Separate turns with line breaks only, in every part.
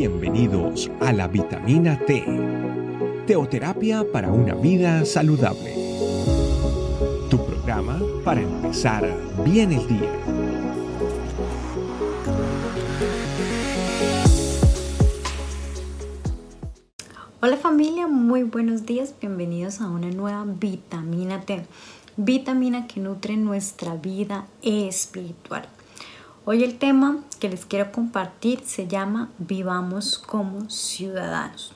Bienvenidos a la vitamina T, teoterapia para una vida saludable. Tu programa para empezar bien el día.
Hola familia, muy buenos días, bienvenidos a una nueva vitamina T, vitamina que nutre nuestra vida espiritual. Hoy el tema que les quiero compartir se llama Vivamos como ciudadanos.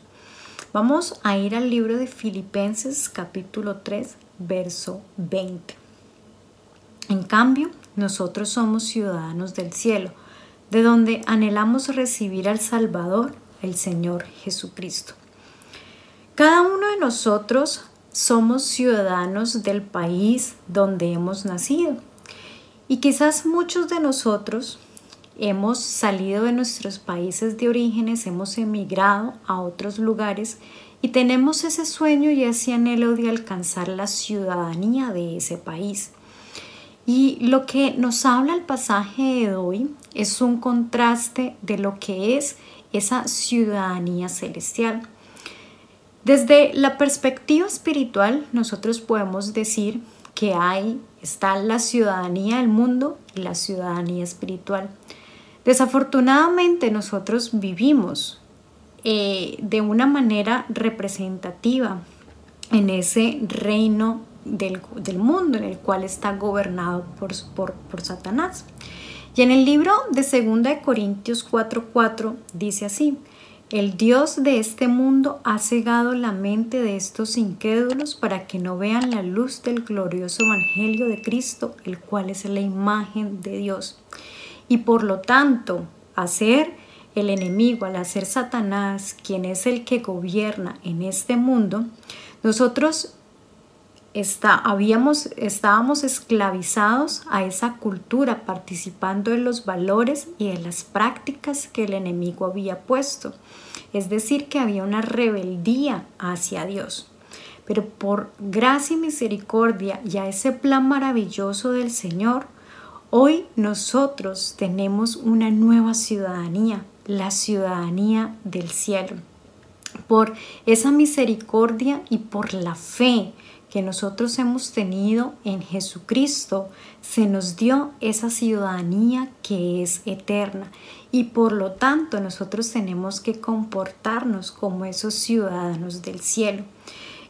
Vamos a ir al libro de Filipenses capítulo 3, verso 20. En cambio, nosotros somos ciudadanos del cielo, de donde anhelamos recibir al Salvador, el Señor Jesucristo. Cada uno de nosotros somos ciudadanos del país donde hemos nacido y quizás muchos de nosotros hemos salido de nuestros países de orígenes, hemos emigrado a otros lugares y tenemos ese sueño y ese anhelo de alcanzar la ciudadanía de ese país. Y lo que nos habla el pasaje de hoy es un contraste de lo que es esa ciudadanía celestial. Desde la perspectiva espiritual, nosotros podemos decir que hay, está la ciudadanía del mundo y la ciudadanía espiritual. Desafortunadamente nosotros vivimos eh, de una manera representativa en ese reino del, mundo en el cual está gobernado por, por, por Satanás. Y en el libro de 2 Corintios 4:4 dice así, el Dios de este mundo ha cegado la mente de estos incrédulos para que no vean la luz del glorioso Evangelio de Cristo, el cual es la imagen de Dios. Y por lo tanto, hacer el enemigo, al hacer Satanás, quien es el que gobierna en este mundo, nosotros está, habíamos, estábamos esclavizados a esa cultura, participando en los valores y en las prácticas que el enemigo había puesto. Es decir, que había una rebeldía hacia Dios. Pero por gracia y misericordia y a ese plan maravilloso del Señor, hoy nosotros tenemos una nueva ciudadanía, la ciudadanía del cielo. Por esa misericordia y por la fe que nosotros hemos tenido en Jesucristo, se nos dio esa ciudadanía que es eterna y por lo tanto nosotros tenemos que comportarnos como esos ciudadanos del cielo.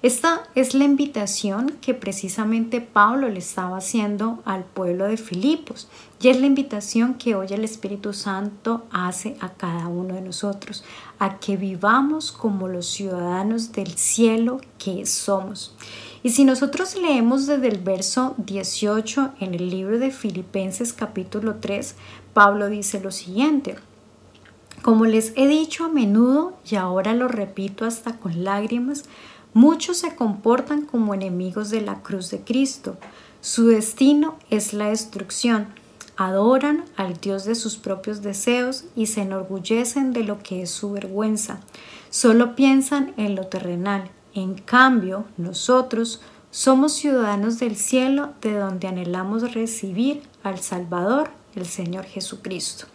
Esta es la invitación que precisamente Pablo le estaba haciendo al pueblo de Filipos y es la invitación que hoy el Espíritu Santo hace a cada uno de nosotros, a que vivamos como los ciudadanos del cielo que somos. Y si nosotros leemos desde el verso 18 en el libro de Filipenses capítulo 3, Pablo dice lo siguiente. Como les he dicho a menudo y ahora lo repito hasta con lágrimas, muchos se comportan como enemigos de la cruz de Cristo. Su destino es la destrucción. Adoran al Dios de sus propios deseos y se enorgullecen de lo que es su vergüenza. Solo piensan en lo terrenal en cambio, nosotros somos ciudadanos del cielo de donde anhelamos recibir al Salvador, el Señor Jesucristo.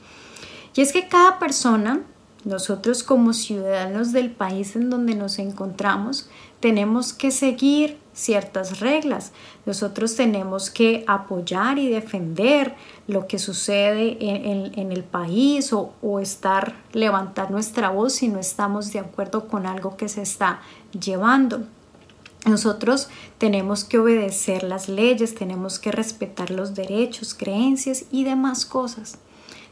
Y es que cada persona, nosotros como ciudadanos del país en donde nos encontramos, tenemos que seguir ciertas reglas. Nosotros tenemos que apoyar y defender lo que sucede en, el país o, o, estar, levantar nuestra voz si no estamos de acuerdo con algo que se está llevando. Nosotros tenemos que obedecer las leyes, tenemos que respetar los derechos, creencias y demás cosas.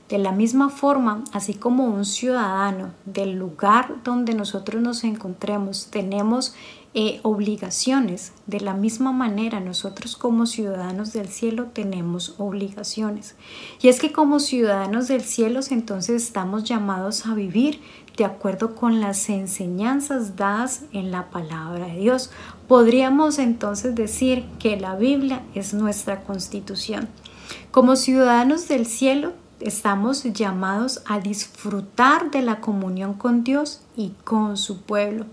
De la misma forma, así como un ciudadano del lugar donde nosotros nos encontremos tenemos eh, obligaciones, de la misma manera nosotros como ciudadanos del cielo tenemos obligaciones. Y es que como ciudadanos del cielo entonces estamos llamados a vivir de acuerdo con las enseñanzas dadas en la palabra de Dios. Podríamos entonces decir que la Biblia es nuestra constitución. Como ciudadanos del cielo estamos llamados a disfrutar de la comunión con Dios y con su pueblo.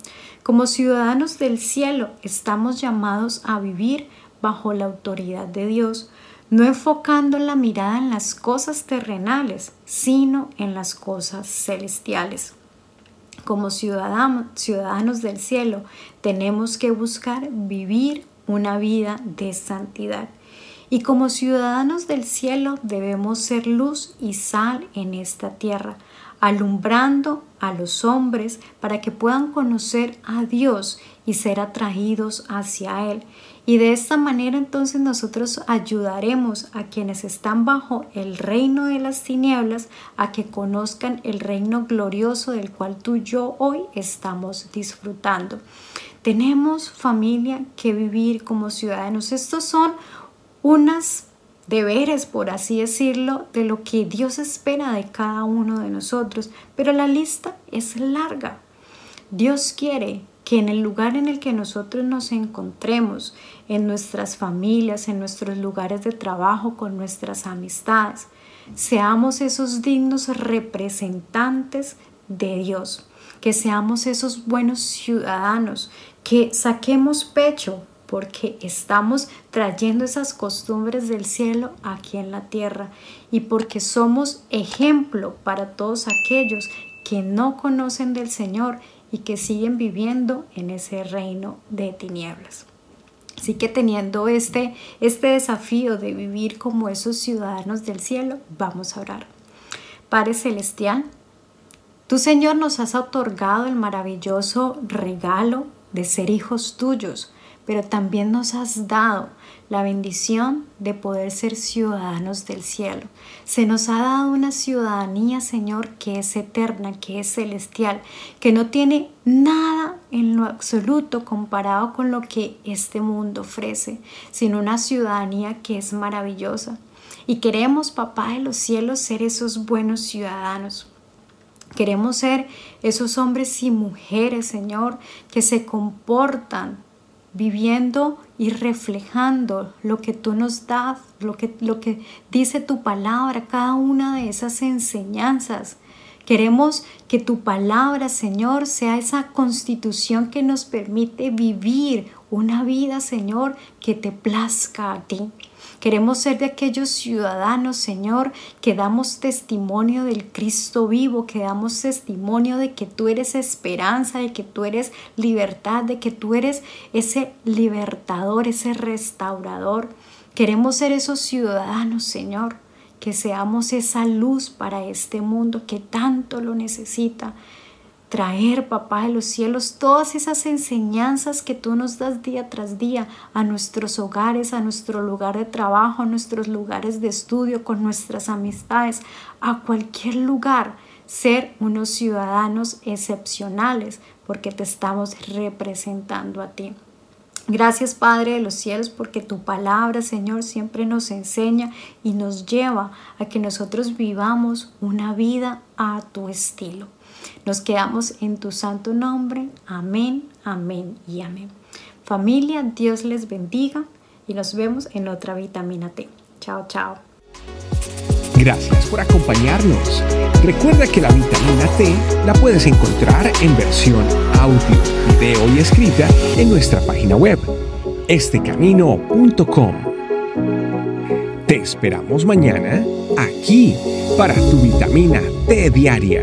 Como ciudadanos del cielo estamos llamados a vivir bajo la autoridad de Dios, no enfocando la mirada en las cosas terrenales, sino en las cosas celestiales. como ciudadanos del cielo, tenemos que buscar vivir una vida de santidad. Y como ciudadanos del cielo debemos ser luz y sal en esta tierra, alumbrando a los hombres para que puedan conocer a Dios y ser atraídos hacia Él. Y de esta manera entonces nosotros ayudaremos a quienes están bajo el reino de las tinieblas a que conozcan el reino glorioso del cual tú y yo hoy estamos disfrutando. Tenemos familia que vivir como ciudadanos. Estos son unas deberes, por así decirlo, de lo que Dios espera de cada uno de nosotros, pero la lista es larga. Dios quiere que en el lugar en el que nosotros nos encontremos, en nuestras familias, en nuestros lugares de trabajo, con nuestras amistades, seamos esos dignos representantes de Dios, que seamos esos buenos ciudadanos, que saquemos pecho porque estamos trayendo esas costumbres del cielo aquí en la tierra y porque somos ejemplo para todos aquellos que no conocen del Señor y que siguen viviendo en ese reino de tinieblas. Así que teniendo este, este desafío de vivir como esos ciudadanos del cielo, vamos a orar. Padre Celestial, tú Señor nos has otorgado el maravilloso regalo de ser hijos tuyos, pero también nos has dado la bendición de poder ser ciudadanos del cielo. Se nos ha dado una ciudadanía, Señor, que es eterna, que es celestial, que no tiene nada en lo absoluto comparado con lo que este mundo ofrece, sino una ciudadanía que es maravillosa. Y queremos, Papá de los cielos, ser esos buenos ciudadanos. Queremos ser esos hombres y mujeres, Señor, que se comportan viviendo y reflejando lo que tú nos das, lo que, lo que dice tu palabra, cada una de esas enseñanzas. Queremos que tu palabra, Señor, sea esa constitución que nos permite vivir una vida, Señor, que te plazca a ti. Queremos ser de aquellos ciudadanos, Señor, que damos testimonio del Cristo vivo, que damos testimonio de que tú eres esperanza, de que tú eres libertad, de que tú eres ese libertador, ese restaurador. Queremos ser esos ciudadanos, Señor, que seamos esa luz para este mundo que tanto lo necesita traer, papá de los cielos, todas esas enseñanzas que tú nos das día tras día a nuestros hogares, a nuestro lugar de trabajo, a nuestros lugares de estudio, con nuestras amistades, a cualquier lugar, ser unos ciudadanos excepcionales, porque te estamos representando a ti. Gracias Padre de los cielos porque tu palabra Señor siempre nos enseña y nos lleva a que nosotros vivamos una vida a tu estilo. Nos quedamos en tu santo nombre. Amén, amén y amén. Familia, Dios les bendiga y nos vemos en otra vitamina T. Chao, chao.
Gracias por acompañarnos. Recuerda que la vitamina T la puedes encontrar en versión audio, video y escrita en nuestra página web, estecamino.com. Te esperamos mañana aquí para tu vitamina T diaria.